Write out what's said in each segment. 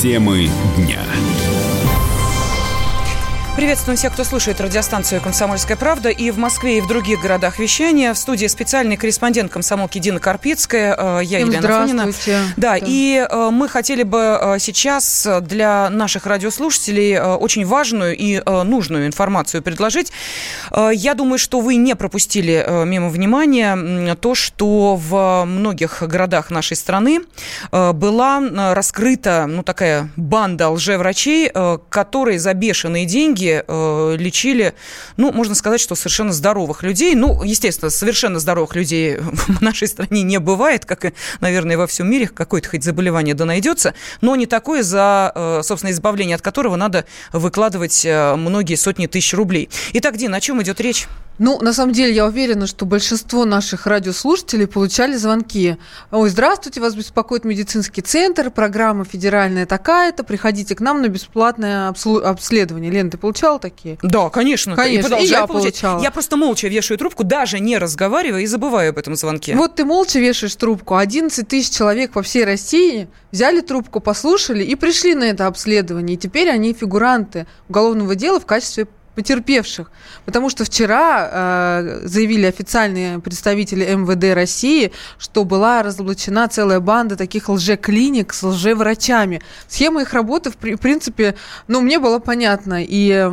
Темы дня. Приветствуем всех, кто слушает радиостанцию «Комсомольская правда» и в Москве, и в других городах вещания. В студии специальный корреспондент комсомолки Дина Карпицкая. Э, я Елена Фонина. Да, да, и э, мы хотели бы э, сейчас для наших радиослушателей очень важную и нужную информацию предложить. Я думаю, что вы не пропустили мимо внимания то, что в многих городах нашей страны была раскрыта ну, такая банда лжеврачей, которые за бешеные деньги э, лечили, ну, можно сказать, что совершенно здоровых людей. Ну, естественно, совершенно здоровых людей в нашей стране не бывает, как и, наверное, во всем мире. Какое-то хоть заболевание да найдется, но не такое, за, э, собственно, избавление от которого надо выкладывать э, многие сотни тысяч рублей. Итак, Дин, о чем идет речь? Ну, на самом деле, я уверена, что большинство наших радиослушателей получали звонки. Ой, здравствуйте, вас беспокоит медицинский центр, программа федеральная такая-то, приходите к нам на бесплатное обследование. Лен, ты получала такие? Да, конечно. Конечно, и, и я получать. получала. Я просто молча вешаю трубку, даже не разговаривая, и забываю об этом звонке. Вот ты молча вешаешь трубку. 11 тысяч человек по всей России взяли трубку, послушали и пришли на это обследование. И теперь они фигуранты уголовного дела в качестве потерпевших. Потому что вчера э, заявили официальные представители МВД России, что была разоблачена целая банда таких лжеклиник с лжеврачами. Схема их работы, в, в принципе, ну, мне было понятно. И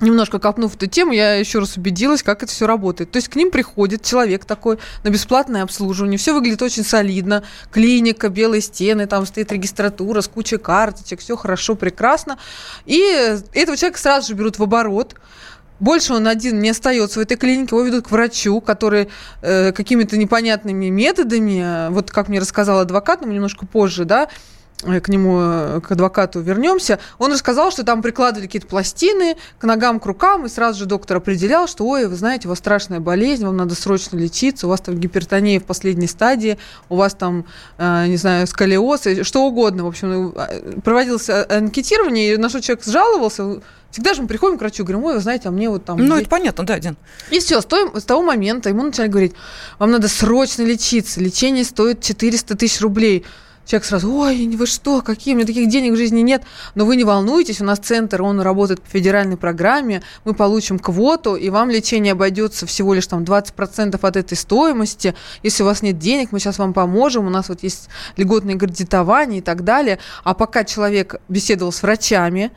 немножко копнув эту тему, я еще раз убедилась, как это все работает. То есть к ним приходит человек такой на бесплатное обслуживание, все выглядит очень солидно, клиника, белые стены, там стоит регистратура с кучей карточек, все хорошо, прекрасно. И этого человека сразу же берут в оборот, больше он один не остается в этой клинике, его ведут к врачу, который э, какими-то непонятными методами, э, вот как мне рассказал адвокат, но немножко позже, да, к нему, э, к адвокату вернемся, он рассказал, что там прикладывали какие-то пластины к ногам, к рукам, и сразу же доктор определял, что, ой, вы знаете, у вас страшная болезнь, вам надо срочно лечиться, у вас там гипертония в последней стадии, у вас там, э, не знаю, сколиоз, что угодно. В общем, проводилось анкетирование, и на что человек жаловался, Всегда же мы приходим к врачу, говорим, ой, вы знаете, а мне вот там... Ну, это понятно, да, Дин. И все, с, той, с того момента ему начали говорить, вам надо срочно лечиться, лечение стоит 400 тысяч рублей. Человек сразу, ой, вы что, какие, у меня таких денег в жизни нет. Но вы не волнуйтесь, у нас центр, он работает по федеральной программе, мы получим квоту, и вам лечение обойдется всего лишь там 20% от этой стоимости. Если у вас нет денег, мы сейчас вам поможем, у нас вот есть льготное кредитование и так далее. А пока человек беседовал с врачами,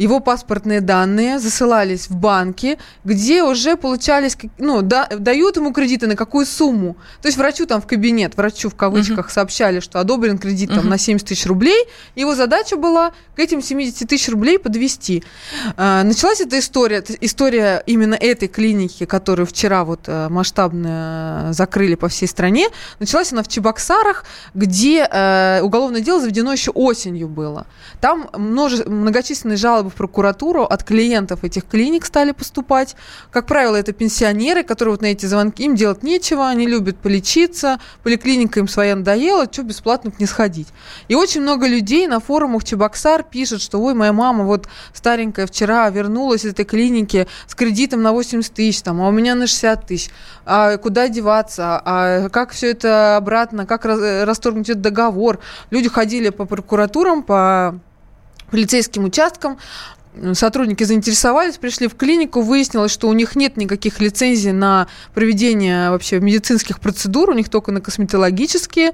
его паспортные данные засылались в банки, где уже получались, ну, да, дают ему кредиты на какую сумму. То есть врачу там в кабинет, врачу в кавычках uh-huh. сообщали, что одобрен кредит там uh-huh. на 70 тысяч рублей. Его задача была к этим 70 тысяч рублей подвести. А, началась эта история, история именно этой клиники, которую вчера вот э, масштабно закрыли по всей стране. Началась она в Чебоксарах, где э, уголовное дело заведено еще осенью было. Там множе, многочисленные жалобы в прокуратуру от клиентов этих клиник стали поступать. Как правило, это пенсионеры, которые вот на эти звонки, им делать нечего, они любят полечиться, поликлиника им своя надоела, что бесплатно к не сходить. И очень много людей на форумах Чебоксар пишут, что ой, моя мама вот старенькая вчера вернулась из этой клиники с кредитом на 80 тысяч, там, а у меня на 60 тысяч. А куда деваться? А как все это обратно? Как расторгнуть этот договор? Люди ходили по прокуратурам, по полицейским участкам. Сотрудники заинтересовались, пришли в клинику, выяснилось, что у них нет никаких лицензий на проведение вообще медицинских процедур, у них только на косметологические.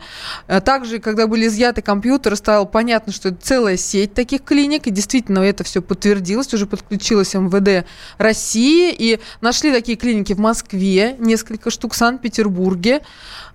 А также, когда были изъяты компьютеры, стало понятно, что это целая сеть таких клиник, и действительно это все подтвердилось, уже подключилось МВД России, и нашли такие клиники в Москве, несколько штук в Санкт-Петербурге.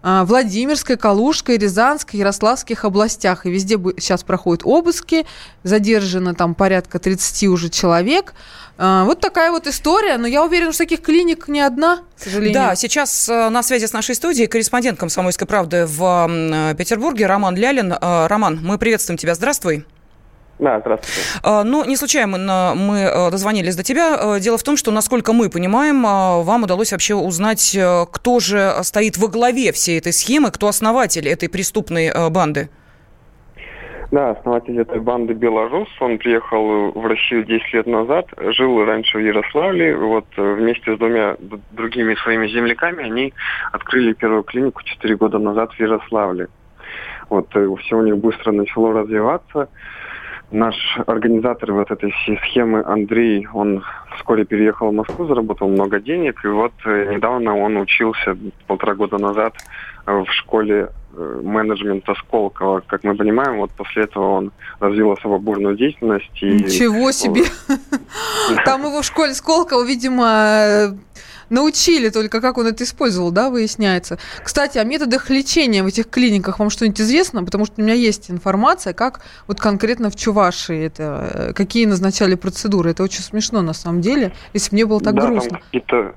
А, Владимирской, Калужской, Рязанской, Ярославских областях. И везде сейчас проходят обыски, задержано там порядка 30 уже человек. А, вот такая вот история, но я уверена, что таких клиник не одна, к сожалению. Да, сейчас э, на связи с нашей студией корреспондент «Комсомольской правды» в Петербурге Роман Лялин. Э, Роман, мы приветствуем тебя, здравствуй. Да, здравствуйте. А, ну, не случайно мы э, дозвонились до тебя. Э, дело в том, что, насколько мы понимаем, э, вам удалось вообще узнать, кто же стоит во главе всей этой схемы, кто основатель этой преступной банды. Да, основатель этой банды Белорус. Он приехал в Россию 10 лет назад, жил раньше в Ярославле. Вот вместе с двумя другими своими земляками они открыли первую клинику 4 года назад в Ярославле. Вот все у них быстро начало развиваться. Наш организатор вот этой всей схемы Андрей, он вскоре переехал в Москву, заработал много денег, и вот э, недавно он учился полтора года назад э, в школе э, менеджмента Сколково. Как мы понимаем, вот после этого он развил особо бурную деятельность. И... Ничего себе! Там его в школе Сколково, видимо, научили только, как он это использовал, да, выясняется. Кстати, о методах лечения в этих клиниках вам что-нибудь известно? Потому что у меня есть информация, как вот конкретно в Чувашии это, э, какие назначали процедуры. Это очень смешно на самом деле, если бы мне было так да, грустно. Там какие-то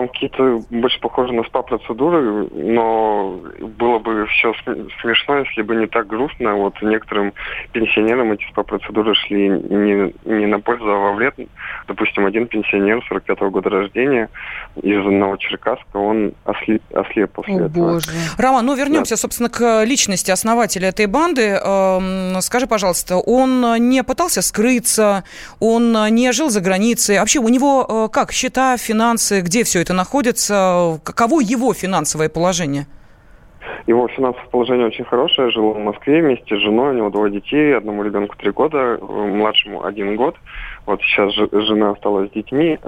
там какие-то больше похожи на СПА-процедуры, но было бы все смешно, если бы не так грустно. Вот некоторым пенсионерам эти СПА-процедуры шли не, не на пользу, а во вред. Допустим, один пенсионер 45-го года рождения из Новочеркасска, он ослеп, ослеп после О, этого. Боже. Роман, ну вернемся, да. собственно, к личности основателя этой банды. Эм, скажи, пожалуйста, он не пытался скрыться, он не жил за границей. Вообще у него э, как, счета, финансы, где все это находится? Каково его финансовое положение? Его финансовое положение очень хорошее. Жил в Москве вместе с женой, у него двое детей, одному ребенку три года, младшему один год. Вот сейчас жена осталась с детьми.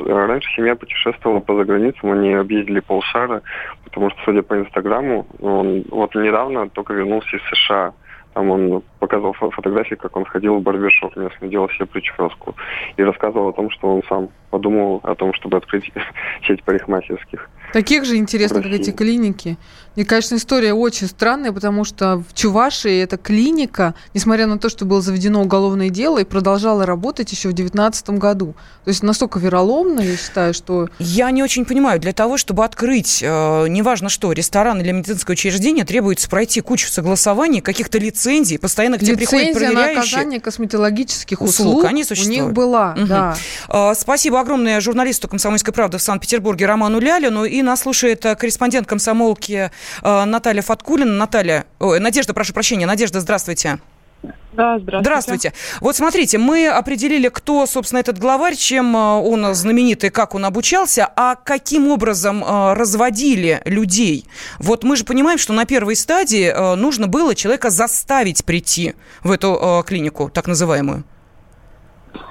Раньше семья путешествовала по заграницам, они объездили полшара, потому что, судя по Инстаграму, он вот недавно только вернулся из США. Там он показывал фотографии, как он ходил в барбершоп местный, делал себе прическу. И рассказывал о том, что он сам подумал о том, чтобы открыть сеть парикмахерских. Таких же интересно, как эти клиники. Мне, конечно, история очень странная, потому что в Чувашии эта клиника, несмотря на то, что было заведено уголовное дело, и продолжала работать еще в 2019 году. То есть настолько вероломно, я считаю, что... Я не очень понимаю. Для того, чтобы открыть, э, неважно что, ресторан или медицинское учреждение, требуется пройти кучу согласований, каких-то лицензий, постоянно к тебе приходят проверяющие. на оказание косметологических услуг, услуг они существуют. у них была, угу. да. Э, спасибо огромное журналисту «Комсомольской правды» в Санкт-Петербурге Роману Лялину. И нас слушает э, корреспондент комсомолки э, Наталья Фаткулина. Наталья, ой, Надежда, прошу прощения. Надежда, здравствуйте. Да, здравствуйте. Здравствуйте. Вот смотрите, мы определили, кто, собственно, этот главарь, чем э, он знаменитый, как он обучался, а каким образом разводили людей. Вот мы же понимаем, что на первой стадии нужно было человека заставить прийти в эту клинику, так называемую.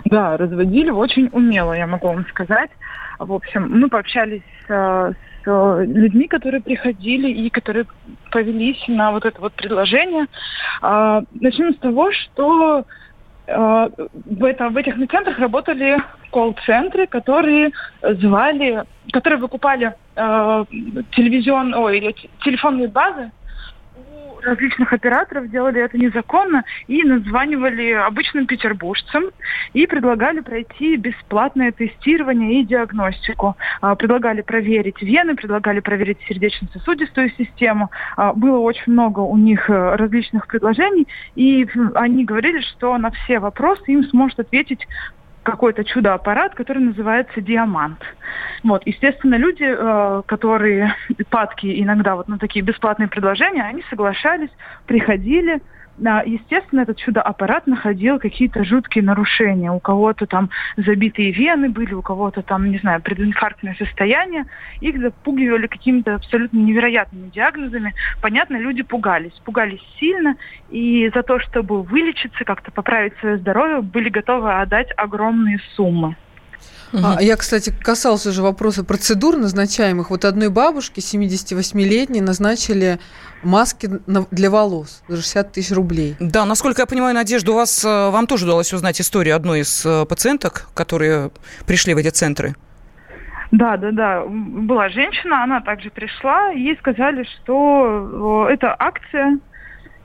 Да, разводили очень умело, я могу вам сказать. В общем, мы пообщались с людьми, которые приходили и которые повелись на вот это вот предложение. А, начнем с того, что а, в, это, в этих центрах работали колл-центры, которые звали, которые выкупали э, телевизион, ой, телефонные базы различных операторов делали это незаконно и названивали обычным петербуржцам и предлагали пройти бесплатное тестирование и диагностику. А, предлагали проверить вены, предлагали проверить сердечно-сосудистую систему. А, было очень много у них э, различных предложений, и они говорили, что на все вопросы им сможет ответить какой-то чудо-аппарат, который называется диамант. Вот, естественно, люди, э, которые падки иногда вот на такие бесплатные предложения, они соглашались, приходили, естественно, этот чудо-аппарат находил какие-то жуткие нарушения. У кого-то там забитые вены были, у кого-то там, не знаю, прединфарктное состояние. Их запугивали какими-то абсолютно невероятными диагнозами. Понятно, люди пугались. Пугались сильно. И за то, чтобы вылечиться, как-то поправить свое здоровье, были готовы отдать огромные суммы. А, я, кстати, касался уже вопроса процедур назначаемых. Вот одной бабушке, 78-летней, назначили маски для волос за 60 тысяч рублей. Да, насколько я понимаю, Надежда, у вас, э, вам тоже удалось узнать историю одной из э, пациенток, которые пришли в эти центры. Да, да, да. Была женщина, она также пришла, ей сказали, что это акция,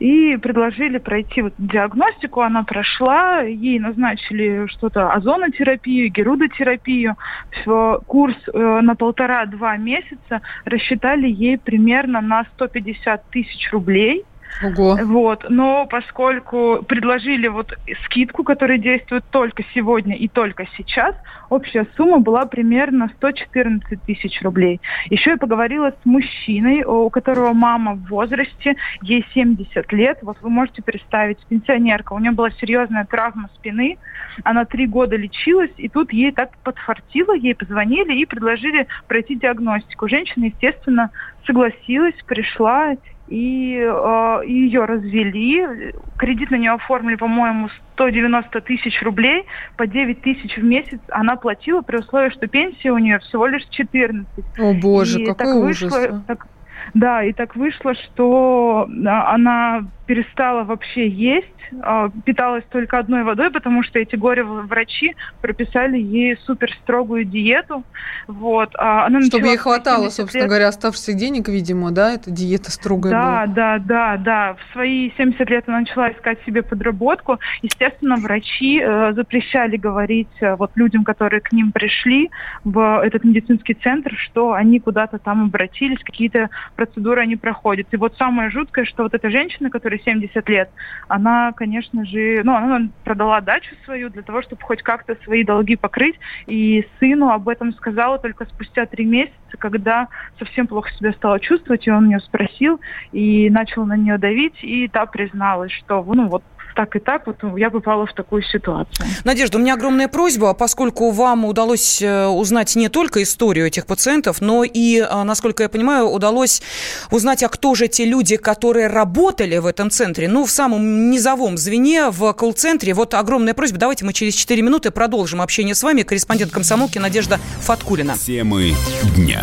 и предложили пройти вот диагностику. Она прошла, ей назначили что-то озонотерапию, герудотерапию. Все, курс э, на полтора-два месяца рассчитали ей примерно на 150 тысяч рублей. Ого. Вот. Но поскольку предложили вот скидку, которая действует только сегодня и только сейчас, общая сумма была примерно 114 тысяч рублей. Еще я поговорила с мужчиной, у которого мама в возрасте, ей 70 лет. Вот вы можете представить, пенсионерка, у нее была серьезная травма спины, она три года лечилась, и тут ей так подфартило, ей позвонили и предложили пройти диагностику. Женщина, естественно, согласилась, пришла и э, ее развели. Кредит на нее оформили, по-моему, 190 тысяч рублей, по 9 тысяч в месяц она платила при условии, что пенсия у нее всего лишь 14. О боже, и какой так ужас. Вышло, а. так, да, и так вышло, что а, она перестала вообще есть, а, питалась только одной водой, потому что эти горе-врачи прописали ей супер строгую диету. Вот. А она Чтобы ей хватало, собственно лет... говоря, оставшихся денег, видимо, да, эта диета строгая да, была. Да, да, да. В свои 70 лет она начала искать себе подработку. Естественно, врачи э, запрещали говорить э, вот людям, которые к ним пришли в этот медицинский центр, что они куда-то там обратились, какие-то процедуры они проходят. И вот самое жуткое, что вот эта женщина, которая 70 лет, она, конечно же, ну, она продала дачу свою для того, чтобы хоть как-то свои долги покрыть. И сыну об этом сказала только спустя три месяца, когда совсем плохо себя стала чувствовать, и он ее спросил, и начал на нее давить, и та призналась, что, ну, вот так и так вот я попала в такую ситуацию. Надежда, у меня огромная просьба, поскольку вам удалось э, узнать не только историю этих пациентов, но и, э, насколько я понимаю, удалось узнать, а кто же те люди, которые работали в этом центре, ну, в самом низовом звене, в колл-центре. Вот огромная просьба, давайте мы через 4 минуты продолжим общение с вами. Корреспондент комсомолки Надежда Фаткулина. Темы дня.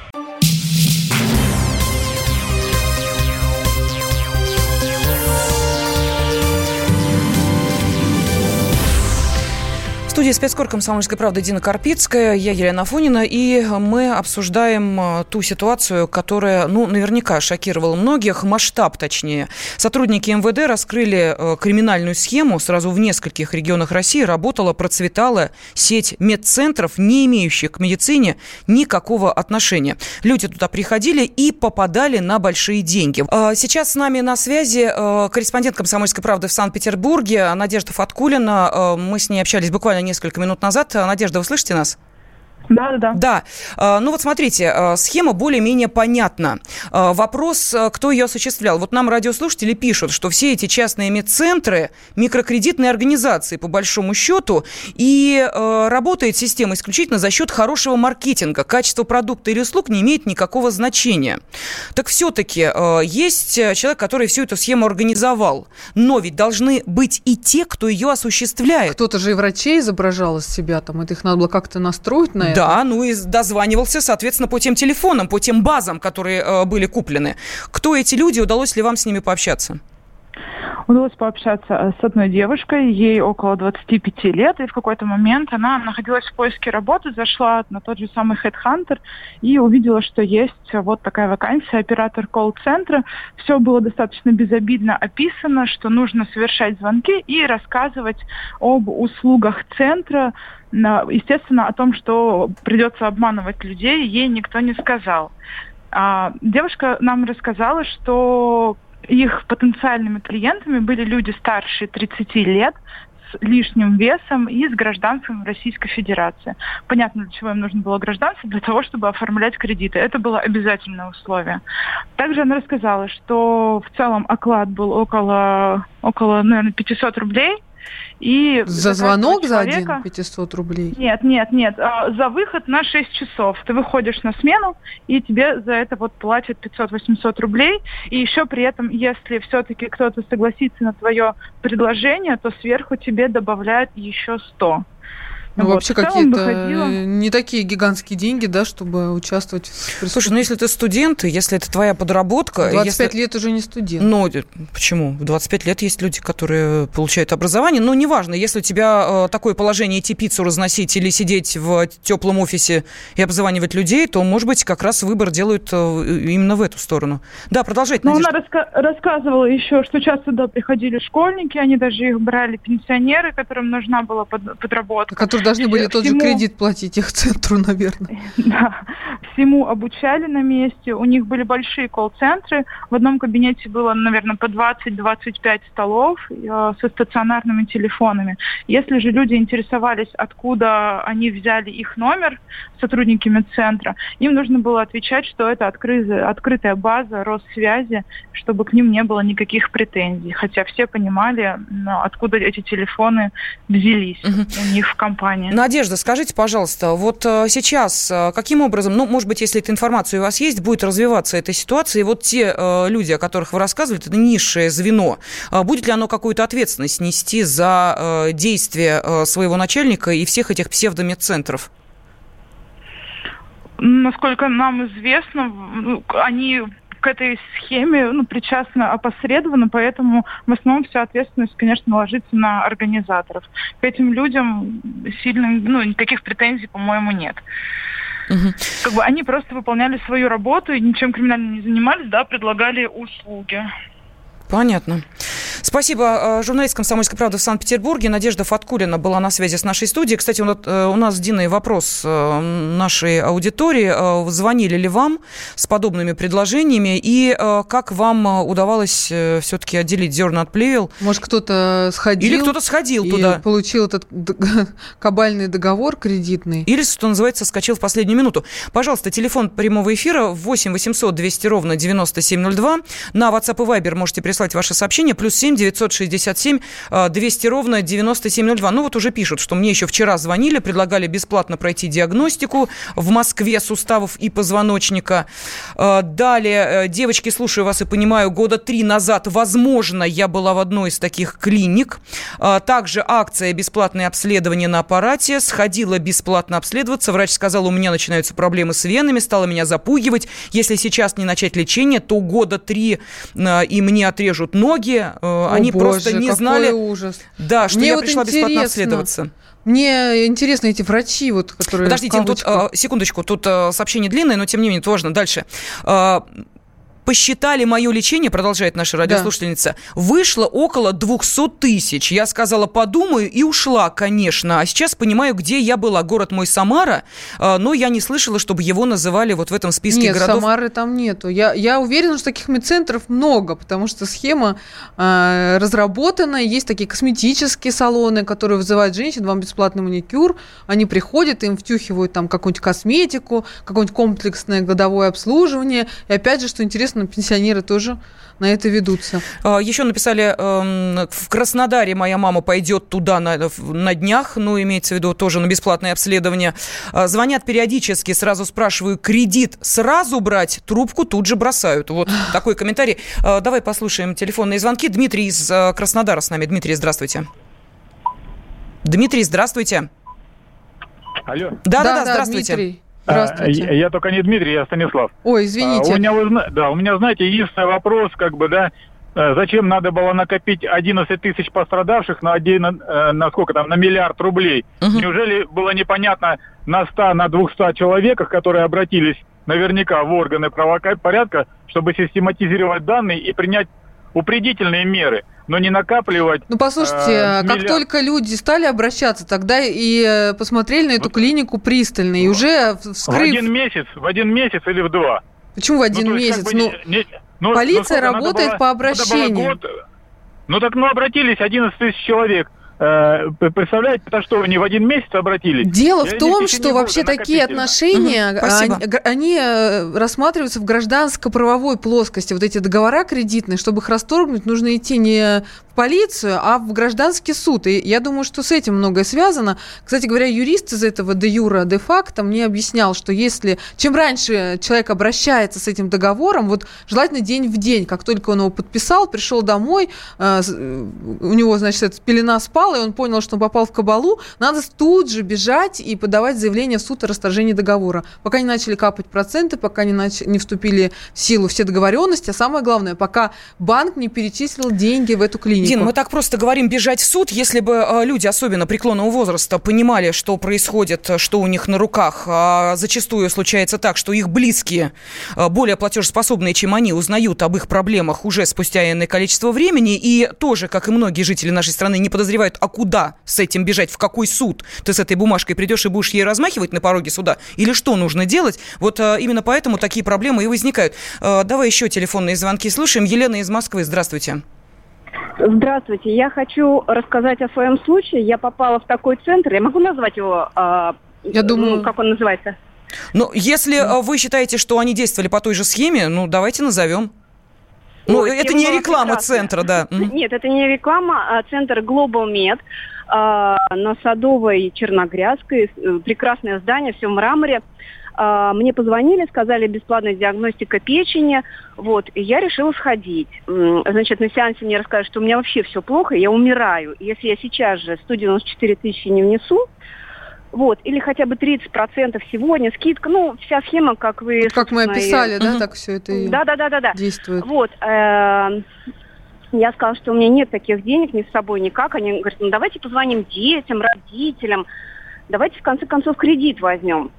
Студии спецкор «Комсомольской правды» Дина Карпицкая, я Елена Афонина, и мы обсуждаем э, ту ситуацию, которая, ну, наверняка шокировала многих, масштаб точнее. Сотрудники МВД раскрыли э, криминальную схему, сразу в нескольких регионах России работала, процветала сеть медцентров, не имеющих к медицине никакого отношения. Люди туда приходили и попадали на большие деньги. А сейчас с нами на связи э, корреспондент «Комсомольской правды» в Санкт-Петербурге Надежда Фаткулина. Мы с ней общались буквально несколько минут назад. Надежда, вы слышите нас? Да, да. Да. А, ну вот смотрите, а, схема более-менее понятна. А, вопрос, кто ее осуществлял. Вот нам радиослушатели пишут, что все эти частные медцентры, микрокредитные организации, по большому счету, и работает система исключительно за счет хорошего маркетинга. Качество продукта или услуг не имеет никакого значения. Так все-таки есть человек, который всю эту схему организовал. Но ведь должны быть и те, кто ее осуществляет. Кто-то же и врачей изображал из себя, там, это их надо было как-то настроить на это. Да, ну и дозванивался, соответственно, по тем телефонам, по тем базам, которые э, были куплены. Кто эти люди, удалось ли вам с ними пообщаться? Удалось пообщаться э, с одной девушкой, ей около 25 лет, и в какой-то момент она находилась в поиске работы, зашла на тот же самый Headhunter и увидела, что есть вот такая вакансия, оператор колл-центра. Все было достаточно безобидно описано, что нужно совершать звонки и рассказывать об услугах центра, естественно, о том, что придется обманывать людей, ей никто не сказал. А, девушка нам рассказала, что их потенциальными клиентами были люди старше 30 лет, с лишним весом и с гражданством Российской Федерации. Понятно, для чего им нужно было гражданство, для того, чтобы оформлять кредиты. Это было обязательное условие. Также она рассказала, что в целом оклад был около, около наверное, 500 рублей – и за звонок человека... за один 500 рублей? Нет, нет, нет. А, за выход на 6 часов. Ты выходишь на смену, и тебе за это вот платят 500-800 рублей. И еще при этом, если все-таки кто-то согласится на твое предложение, то сверху тебе добавляют еще 100. Ну, вот. вообще какие-то не такие гигантские деньги, да, чтобы участвовать в Слушай, ну если ты студент, если это твоя подработка... 25 если... лет уже не студент. Ну, почему? В 25 лет есть люди, которые получают образование. Но неважно, если у тебя э, такое положение идти пиццу разносить или сидеть в теплом офисе и обзванивать людей, то, может быть, как раз выбор делают э, именно в эту сторону. Да, продолжайте, Ну, она раска- рассказывала еще, что часто туда приходили школьники, они даже их брали пенсионеры, которым нужна была под- подработка. Которые же должны были тот же кредит платить их центру, наверное. Да, всему обучали на месте. У них были большие колл-центры. В одном кабинете было, наверное, по 20-25 столов э, со стационарными телефонами. Если же люди интересовались, откуда они взяли их номер, сотрудники медцентра, им нужно было отвечать, что это открытая, открытая база Россвязи, чтобы к ним не было никаких претензий. Хотя все понимали, ну, откуда эти телефоны взялись угу. у них в компании. Надежда, скажите, пожалуйста, вот э, сейчас э, каким образом, ну, может быть, если эта информация у вас есть, будет развиваться эта ситуация, и вот те э, люди, о которых вы рассказывали, это низшее звено, будет ли оно какую-то ответственность нести за э, действия э, своего начальника и всех этих псевдомедцентров? Насколько нам известно, ну, они к этой схеме ну, причастны опосредованно, поэтому в основном вся ответственность, конечно, ложится на организаторов. К этим людям сильно, ну, никаких претензий, по-моему, нет. Угу. Как бы они просто выполняли свою работу и ничем криминальным не занимались, да, предлагали услуги. Понятно. Спасибо. Э, журналист «Комсомольской правды» в Санкт-Петербурге Надежда Фаткулина была на связи с нашей студией. Кстати, э, у нас с Диной вопрос э, нашей аудитории. Звонили ли вам с подобными предложениями? И как вам удавалось все-таки отделить зерна от плевел? Может, кто-то сходил? Или кто-то сходил туда. получил этот кабальный договор кредитный? Или, что называется, скачал в последнюю минуту. Пожалуйста, телефон прямого эфира 8 800 200 ровно 9702. На WhatsApp и Viber можете прислать ваши сообщения. Плюс 7 967 200 ровно 9702. Ну вот уже пишут, что мне еще вчера звонили, предлагали бесплатно пройти диагностику в Москве суставов и позвоночника. А, далее, э, девочки, слушаю вас и понимаю, года три назад, возможно, я была в одной из таких клиник. А, также акция «Бесплатное обследование на аппарате». Сходила бесплатно обследоваться. Врач сказал, у меня начинаются проблемы с венами, стала меня запугивать. Если сейчас не начать лечение, то года три и мне отрежут ноги. О, Они боже, просто не знали, ужас. да, что Мне я вот пришла интересно. бесплатно обследоваться. Мне интересны эти врачи, вот, которые... Подождите, тут, э, секундочку, тут э, сообщение длинное, но тем не менее, важно. Дальше. Посчитали мое лечение, продолжает наша радиослушательница, да. вышло около 200 тысяч. Я сказала, подумаю, и ушла, конечно. А сейчас понимаю, где я была. Город мой Самара, а, но я не слышала, чтобы его называли вот в этом списке Нет, городов. Самары там нету. Я, я уверена, что таких медцентров много, потому что схема э, разработана. Есть такие косметические салоны, которые вызывают женщин, вам бесплатный маникюр. Они приходят, им втюхивают там какую-нибудь косметику, какое-нибудь комплексное годовое обслуживание. И опять же, что интересно, интересно, пенсионеры тоже на это ведутся. А, Еще написали, эм, в Краснодаре моя мама пойдет туда на, на днях, ну, имеется в виду тоже на бесплатное обследование. А, звонят периодически, сразу спрашиваю, кредит сразу брать, трубку тут же бросают. Вот такой комментарий. А, давай послушаем телефонные звонки. Дмитрий из Краснодара с нами. Дмитрий, здравствуйте. Дмитрий, здравствуйте. Алло. Да, да, да, здравствуйте. Дмитрий. Здравствуйте. Я, я только не Дмитрий, я Станислав. Ой, извините. А, у меня, да, у меня, знаете, единственный вопрос, как бы, да, э, зачем надо было накопить 11 тысяч пострадавших на, один, э, на сколько там, на миллиард рублей? Угу. Неужели было непонятно на 100, на 200 человеках, которые обратились наверняка в органы правопорядка, чтобы систематизировать данные и принять упредительные меры? Но не накапливать. Ну, послушайте, э, как только люди стали обращаться, тогда и э, посмотрели на эту вот. клинику пристально, и уже вскрыв... В один месяц, в один месяц или в два. Почему в один ну, месяц? Как бы ну, не, не, ну, полиция ну, работает было, по обращению. Ну так ну обратились 11 тысяч человек. Э, представляете, это что, они в один месяц обратились? Дело Я в том, что вообще такие отношения, угу, они, они э, рассматриваются в гражданско-правовой плоскости. Вот эти договора кредитные, чтобы их расторгнуть, нужно идти не в полицию, а в гражданский суд. И я думаю, что с этим многое связано. Кстати говоря, юрист из этого де юра, де факто мне объяснял, что если чем раньше человек обращается с этим договором, вот желательно день в день, как только он его подписал, пришел домой, э, у него, значит, эта пелена спала, и он понял, что он попал в кабалу, надо тут же бежать и подавать заявление в суд о расторжении договора. Пока не начали капать проценты, пока не, нач... не вступили в силу все договоренности, а самое главное, пока банк не перечислил деньги в эту клинику. Дин, мы так просто говорим бежать в суд, если бы э, люди, особенно преклонного возраста, понимали, что происходит, что у них на руках. А зачастую случается так, что их близкие, э, более платежеспособные, чем они, узнают об их проблемах уже спустя иное количество времени, и тоже, как и многие жители нашей страны, не подозревают, а куда с этим бежать, в какой суд ты с этой бумажкой придешь и будешь ей размахивать на пороге суда, или что нужно делать. Вот именно поэтому такие проблемы и возникают. Давай еще телефонные звонки слушаем. Елена из Москвы, здравствуйте. Здравствуйте. Я хочу рассказать о своем случае. Я попала в такой центр. Я могу назвать его? Э, я думаю... Ну, как он называется? Ну, если mm. вы считаете, что они действовали по той же схеме, ну, давайте назовем. Ну, Ой, это не реклама прекрасно. центра, да. Нет, это не реклама, а центр Global Med а, на Садовой Черногрязской. Э, прекрасное здание, все в мраморе. А, мне позвонили, сказали бесплатная диагностика печени, вот, и я решила сходить. Значит, на сеансе мне расскажут, что у меня вообще все плохо, я умираю. Если я сейчас же 194 тысячи не внесу, вот, или хотя бы 30% сегодня, скидка, ну, вся схема, как вы... Вот как мы описали, и... да, так все это и да, да, да, да, да. действует. Вот, э, я сказала, что у меня нет таких денег ни с собой никак. Они говорят, ну давайте позвоним детям, родителям, давайте в конце концов кредит возьмем.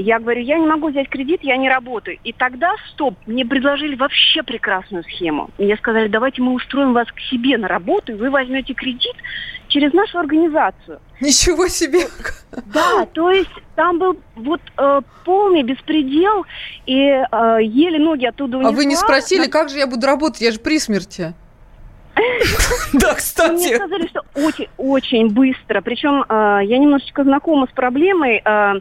Я говорю, я не могу взять кредит, я не работаю. И тогда, стоп, мне предложили вообще прекрасную схему. Мне сказали, давайте мы устроим вас к себе на работу, и вы возьмете кредит через нашу организацию. Ничего себе! Да, то есть там был вот э, полный беспредел, и э, еле ноги оттуда унесла. А вы не спросили, как же я буду работать? Я же при смерти. Да, кстати. Мне сказали, что очень, очень быстро. Причем э, я немножечко знакома с проблемой. Э,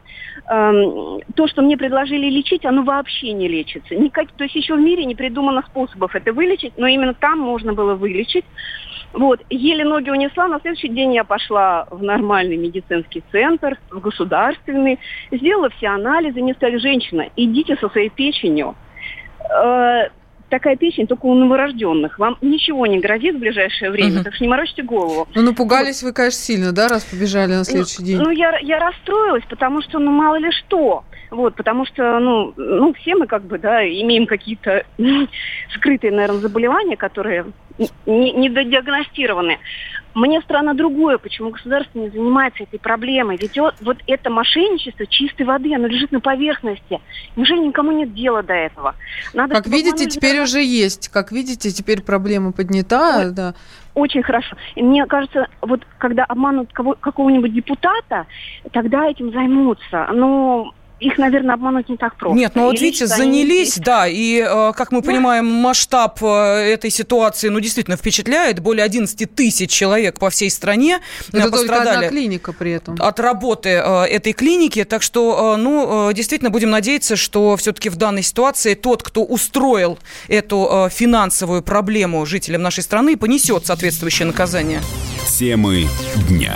э, то, что мне предложили лечить, оно вообще не лечится. Никак, то есть еще в мире не придумано способов это вылечить, но именно там можно было вылечить. Вот, еле ноги унесла, на следующий день я пошла в нормальный медицинский центр, в государственный, сделала все анализы, мне сказали, женщина, идите со своей печенью, такая печень только у новорожденных. Вам ничего не грозит в ближайшее время, угу. так что не морочьте голову. Ну, напугались вот. вы, конечно, сильно, да, раз побежали на следующий ну, день? Ну, я, я расстроилась, потому что, ну, мало ли что. Вот, потому что, ну, ну, все мы как бы, да, имеем какие-то скрытые, наверное, заболевания, которые не, не додиагностированы. Мне странно другое, почему государство не занимается этой проблемой. Ведь вот, вот это мошенничество чистой воды, оно лежит на поверхности. Неужели никому нет дела до этого? Надо, как видите, теперь за... уже есть. Как видите, теперь проблема поднята. Ой, да. Очень хорошо. И мне кажется, вот когда обманут кого, какого-нибудь депутата, тогда этим займутся. Но их, наверное, обмануть не так просто. Нет, ну вот видите, занялись, да, и, э, как мы понимаем, масштаб э, этой ситуации, ну, действительно впечатляет. Более 11 тысяч человек по всей стране Это пострадали одна клиника при этом. от работы э, этой клиники. Так что, ну, действительно, будем надеяться, что все-таки в данной ситуации тот, кто устроил эту финансовую проблему жителям нашей страны, понесет соответствующее наказание. Темы дня.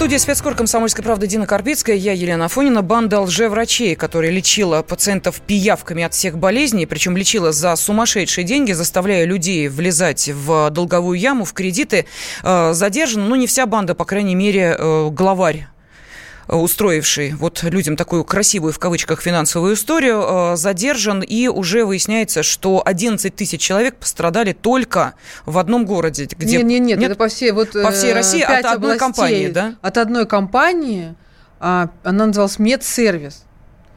Студии спецкор комсомольской правды Дина Карпицкая, я Елена Афонина. Банда лжеврачей, которая лечила пациентов пиявками от всех болезней, причем лечила за сумасшедшие деньги, заставляя людей влезать в долговую яму, в кредиты, э, задержана. Ну, не вся банда, по крайней мере, э, главарь устроивший вот людям такую красивую в кавычках финансовую историю, э, задержан, и уже выясняется, что 11 тысяч человек пострадали только в одном городе. Где... Нет, нет, нет, нет, это по всей, вот, по всей России от одной компании, да? От одной компании, а, она называлась Медсервис.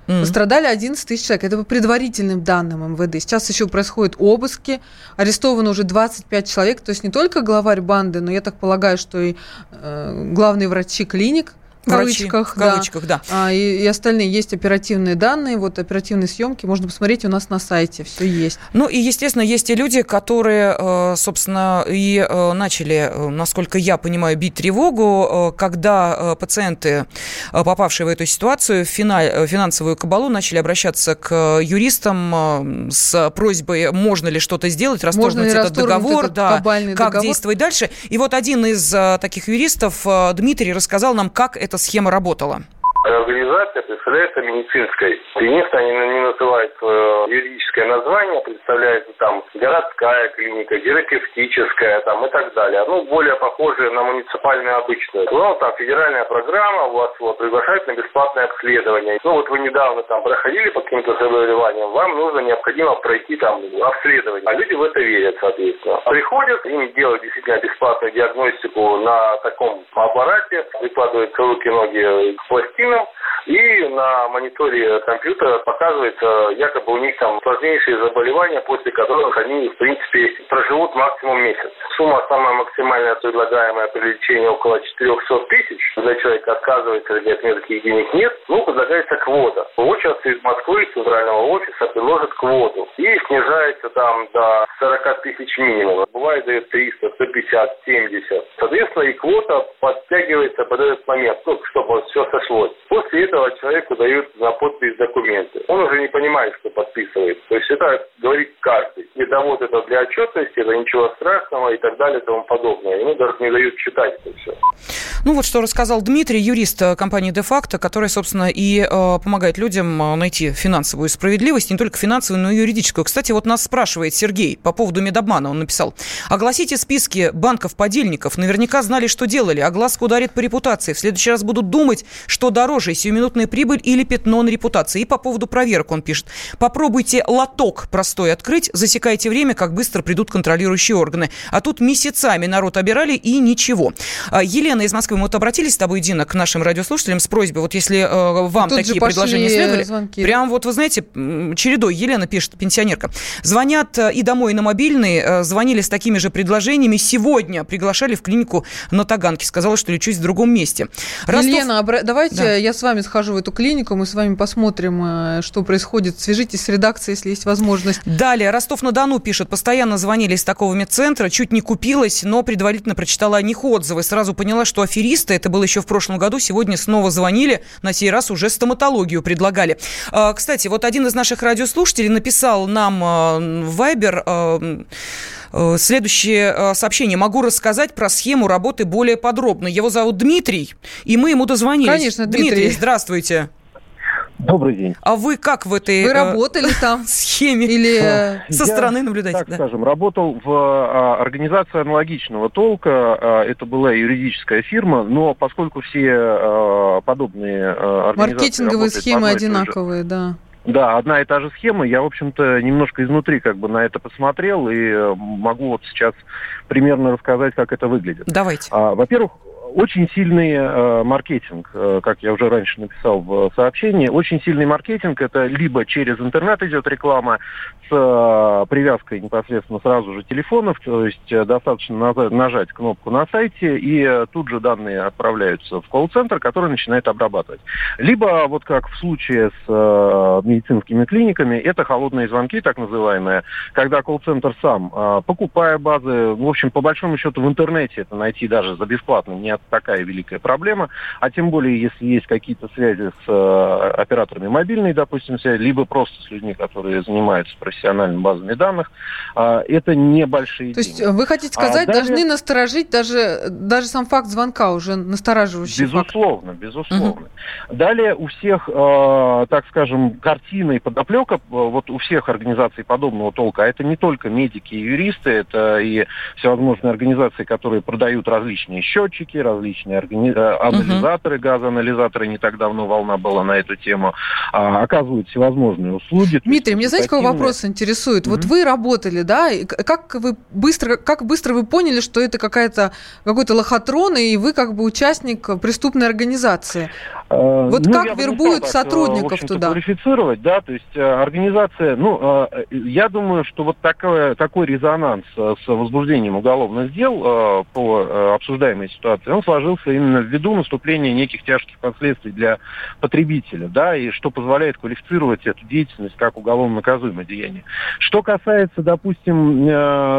Mm. Пострадали 11 тысяч человек. Это по предварительным данным МВД. Сейчас еще происходят обыски. Арестовано уже 25 человек. То есть не только главарь банды, но я так полагаю, что и э, главные врачи клиник в кавычках, в кавычках, да. да. А, и, и остальные есть оперативные данные, вот оперативные съемки можно посмотреть у нас на сайте, все есть. Ну и естественно есть и люди, которые, э, собственно, и э, начали, э, насколько я понимаю, бить тревогу, когда пациенты, попавшие в эту ситуацию, в финансовую кабалу, начали обращаться к юристам с просьбой, можно ли что-то сделать, расторгнуть этот договор, этот да, как договор? действовать дальше. И вот один из таких юристов, Дмитрий, рассказал нам, как эта схема работала. Организация представляется медицинской. Единственное, они не называют свое юридическое название, представляется там городская клиника, терапевтическая там и так далее. Ну, более похожие на муниципальную обычную. Ну, там федеральная программа, у вас вот приглашают на бесплатное обследование. Ну, вот вы недавно там проходили по каким-то заболеваниям, вам нужно необходимо пройти там обследование. А люди в это верят, соответственно. Приходят, им делают действительно бесплатную диагностику на таком аппарате, прикладываются руки-ноги к пластинам, и на мониторе компьютера показывается, якобы у них там сложнейшие заболевания, после которых они, в принципе, проживут максимум месяц. Сумма самая максимальная предлагаемая при лечении около 400 тысяч. Когда человек отказывается, говорит, мне таких денег нет, ну, предлагается квота. Получается, из Москвы, из центрального офиса предложат квоту. И снижается там до 40 тысяч минимум. Бывает дает 300, 150, 70. Соответственно, и квота подтягивается под этот момент, ну, чтобы все сошлось. После этого человеку дают на подпись документы. Он уже не понимает, что подписывает. То есть это говорит каждый. И да вот это для отчетности, это ничего страшного и так далее и тому подобное. Ему даже не дают читать это все. Ну вот что рассказал Дмитрий, юрист э, компании «Де-факто», который, собственно, и э, помогает людям э, найти финансовую справедливость, не только финансовую, но и юридическую. Кстати, вот нас спрашивает Сергей по поводу медобмана. Он написал, огласите списки банков-подельников. Наверняка знали, что делали. Огласка ударит по репутации. В следующий раз будут думать, что дороже, сиюминутная прибыль или пятно на репутации. И по поводу проверок он пишет. Попробуйте лоток простой открыть, засекайте время, как быстро придут контролирующие органы. А тут месяцами народ обирали и ничего. А, Елена из Москвы, мы вот обратились с тобой, Дина, к нашим радиослушателям с просьбой, вот если э, вам тут такие предложения следовали, звонки. прям вот, вы знаете, чередой, Елена пишет, пенсионерка, звонят э, и домой на мобильный, э, звонили с такими же предложениями, сегодня приглашали в клинику на Таганке, сказала, что лечусь в другом месте. Ростов... Елена, обра... давайте да. я с вами схожу в эту клинику, мы с вами посмотрим, э, что происходит. Свяжитесь с редакцией, если есть возможность. Далее, Ростов-на-Дону пишет, постоянно звонили из такого медцентра, чуть не купилась, но предварительно прочитала о них отзывы. Сразу поняла, что аферисты, это было еще в прошлом году, сегодня снова звонили, на сей раз уже стоматологию предлагали. А, кстати, вот один из наших радиослушателей написал нам э, в Viber э, следующее сообщение. Могу рассказать про схему работы более подробно. Его зовут Дмитрий, и мы ему дозвонились. Конечно, Дмитрий. Дмитрий, здравствуйте. Добрый день. А вы как в этой Вы э, работали там? схеме? Или со стороны наблюдать? Так скажем, работал в а, организации аналогичного толка. А, это была юридическая фирма, но поскольку все а, подобные организации... Маркетинговые схемы одинаковые, да. Да, одна и та же схема. Я, в общем-то, немножко изнутри как бы на это посмотрел и э, могу вот сейчас примерно рассказать, как это выглядит. Давайте. Во-первых, очень сильный э, маркетинг, э, как я уже раньше написал в сообщении, очень сильный маркетинг это либо через интернет идет реклама с э, привязкой непосредственно сразу же телефонов, то есть э, достаточно нажать кнопку на сайте и э, тут же данные отправляются в колл-центр, который начинает обрабатывать. Либо вот как в случае с э, медицинскими клиниками, это холодные звонки, так называемые, когда колл-центр сам, э, покупая базы, в общем, по большому счету в интернете это найти даже за бесплатно не такая великая проблема. А тем более, если есть какие-то связи с э, операторами мобильной, допустим, связи, либо просто с людьми, которые занимаются профессиональными базами данных, э, это небольшие То деньги. есть вы хотите сказать, а далее... должны насторожить даже, даже сам факт звонка уже настораживающий Безусловно, факт. безусловно. Угу. Далее у всех, э, так скажем, картина и подоплека, э, вот у всех организаций подобного толка, а это не только медики и юристы, это и всевозможные организации, которые продают различные счетчики, различные органи... Э, анализаторы, угу. газоанализаторы, не так давно волна была на эту тему, а, оказывают всевозможные услуги. Дмитрий, мне знаете, какой вопрос интересует? Угу. Вот вы работали, да, и как вы быстро, как быстро вы поняли, что это какая-то какой-то лохотрон, и вы как бы участник преступной организации? Э, вот ну, как вербуют так, сотрудников туда? Квалифицировать, да, то есть организация, ну, я думаю, что вот такое, такой резонанс с возбуждением уголовных дел по обсуждаемой ситуации, он сложился именно ввиду наступления неких тяжких последствий для потребителя, да, и что позволяет квалифицировать эту деятельность как уголовно наказуемое деяние. Что касается, допустим,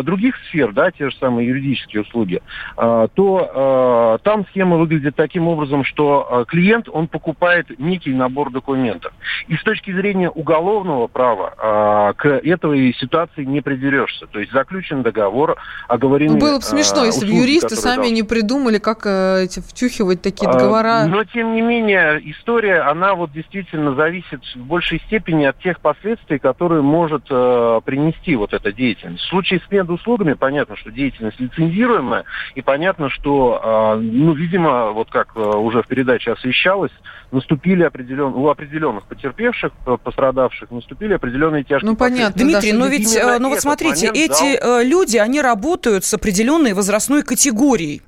других сфер, да, те же самые юридические услуги, то там схема выглядит таким образом, что клиент, он покупает некий набор документов. И с точки зрения уголовного права к этой ситуации не придерешься. То есть заключен договор, оговорены... Ну, было бы смешно, если бы юристы сами должны... не придумали, как эти, втюхивать такие договора. Но, тем не менее, история, она вот действительно зависит в большей степени от тех последствий, которые может э, принести вот эта деятельность. В случае с медуслугами понятно, что деятельность лицензируемая, и понятно, что, э, ну, видимо, вот как э, уже в передаче освещалось, наступили определен... у определенных потерпевших, пострадавших, наступили определенные тяжкие Ну, понятно. Дмитрий, но ведь, э, ну вот смотрите, эти дал... Э, люди, они работают с определенной возрастной категорией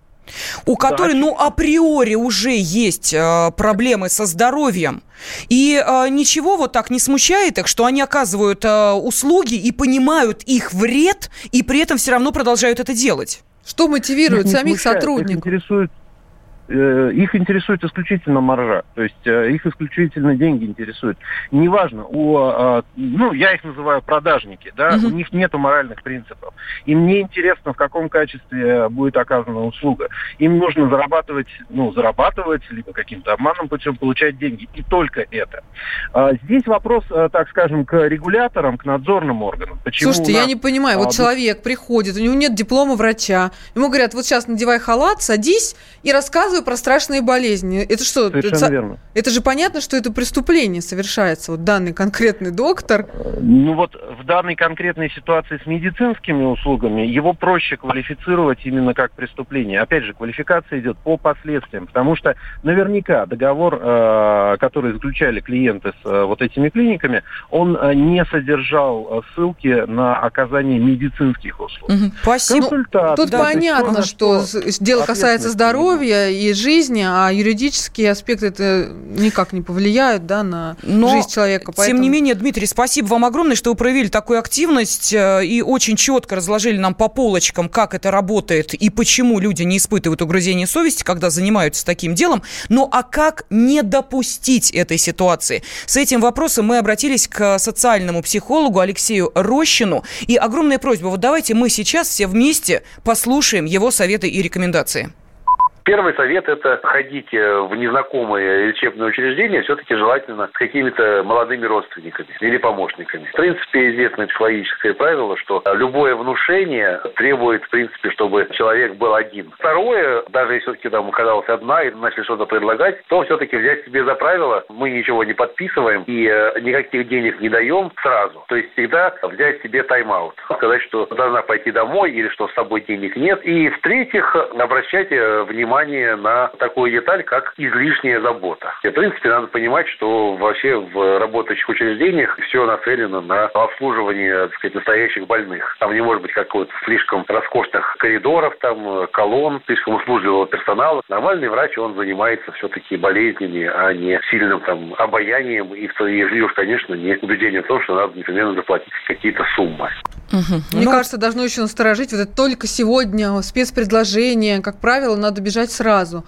у которой, да. ну, априори уже есть э, проблемы со здоровьем. И э, ничего вот так не смущает их, что они оказывают э, услуги и понимают их вред, и при этом все равно продолжают это делать. Что мотивирует самих смущает, сотрудников? Их интересует Э, их интересует исключительно маржа, то есть э, их исключительно деньги интересуют. Неважно, у, а, ну, я их называю продажники, да, угу. у них нет моральных принципов. Им не интересно, в каком качестве будет оказана услуга. Им нужно зарабатывать, ну, зарабатывать, либо каким-то обманным путем получать деньги. И только это. А, здесь вопрос, э, так скажем, к регуляторам, к надзорным органам. Почему Слушайте, нас... я не понимаю, вот а, человек приходит, у него нет диплома врача, ему говорят, вот сейчас надевай халат, садись и рассказывай рассказываю про страшные болезни. Это что? Совершенно это, верно. Это же понятно, что это преступление совершается. Вот данный конкретный доктор. Ну вот в данной конкретной ситуации с медицинскими услугами его проще квалифицировать именно как преступление. Опять же, квалификация идет по последствиям, потому что наверняка договор, э, который заключали клиенты с э, вот этими клиниками, он э, не содержал ссылки на оказание медицинских услуг. Угу. Спасибо. Тут да, понятно, что дело касается здоровья и жизни, а юридические аспекты это никак не повлияют да, на Но, жизнь человека. Поэтому... Тем не менее, Дмитрий, спасибо вам огромное, что вы проявили такую активность э, и очень четко разложили нам по полочкам, как это работает и почему люди не испытывают угрызения совести, когда занимаются таким делом. Ну а как не допустить этой ситуации? С этим вопросом мы обратились к социальному психологу Алексею Рощину. И огромная просьба, вот давайте мы сейчас все вместе послушаем его советы и рекомендации. Первый совет – это ходить в незнакомые лечебные учреждения все-таки желательно с какими-то молодыми родственниками или помощниками. В принципе, известное психологическое правило, что любое внушение требует, в принципе, чтобы человек был один. Второе, даже если все-таки там оказалась одна и начали что-то предлагать, то все-таки взять себе за правило, мы ничего не подписываем и э, никаких денег не даем сразу. То есть всегда взять себе тайм-аут. Сказать, что должна пойти домой или что с собой денег нет. И в-третьих, обращать э, внимание внимание на такую деталь, как излишняя забота. И, в принципе, надо понимать, что вообще в работающих учреждениях все нацелено на обслуживание, так сказать, настоящих больных. Там не может быть какого-то слишком роскошных коридоров, там, колонн, слишком услужливого персонала. Нормальный врач, он занимается все-таки болезнями, а не сильным там обаянием и, и уж, конечно, не убеждением в том, что надо непременно заплатить какие-то суммы. Угу. Мне ну, кажется, должно еще насторожить вот это только сегодня спецпредложение. Как правило, надо бежать сразу.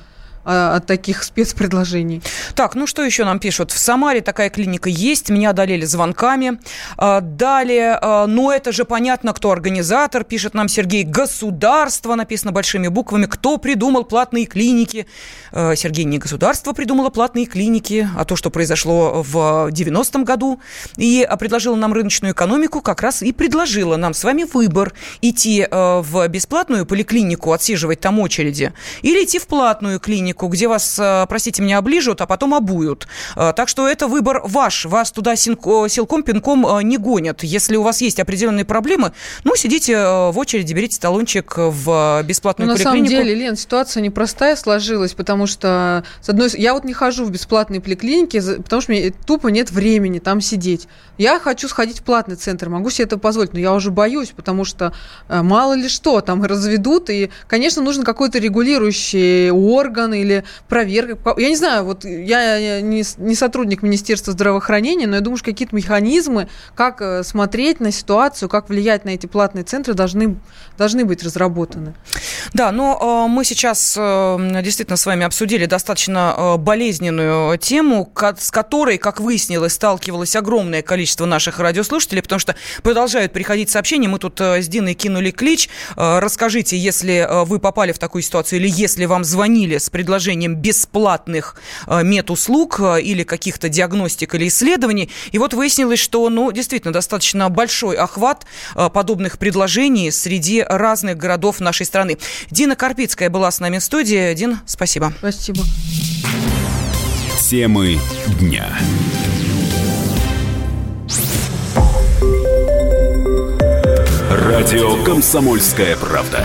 А, от таких спецпредложений. Так, ну что еще нам пишут? В Самаре такая клиника есть, меня одолели звонками. А, далее, а, ну это же понятно, кто организатор, пишет нам Сергей. Государство, написано большими буквами. Кто придумал платные клиники? Сергей, не государство придумало платные клиники, а то, что произошло в 90-м году. И предложило нам рыночную экономику, как раз и предложило нам с вами выбор. Идти в бесплатную поликлинику, отсиживать там очереди, или идти в платную клинику, клинику, где вас, э, простите меня, оближут, а потом обуют. Э, так что это выбор ваш. Вас туда силком, пинком э, не гонят. Если у вас есть определенные проблемы, ну, сидите в очереди, берите талончик в бесплатную ну, поликлинику. На самом деле, Лен, ситуация непростая сложилась, потому что, с одной я вот не хожу в бесплатные поликлиники, потому что мне тупо нет времени там сидеть. Я хочу сходить в платный центр, могу себе это позволить, но я уже боюсь, потому что мало ли что, там разведут, и, конечно, нужен какой-то регулирующий орган или или проверка. Я не знаю, вот я не, сотрудник Министерства здравоохранения, но я думаю, что какие-то механизмы, как э, смотреть на ситуацию, как влиять на эти платные центры, должны, должны быть разработаны. Да, но э, мы сейчас э, действительно с вами обсудили достаточно болезненную тему, с которой, как выяснилось, сталкивалось огромное количество наших радиослушателей, потому что продолжают приходить сообщения. Мы тут с Диной кинули клич. Расскажите, если вы попали в такую ситуацию или если вам звонили с предложением бесплатных э, медуслуг э, или каких-то диагностик или исследований. И вот выяснилось, что, ну, действительно, достаточно большой охват э, подобных предложений среди разных городов нашей страны. Дина Карпицкая была с нами в студии. Дин, спасибо. Спасибо. Темы дня. Радио «Комсомольская правда».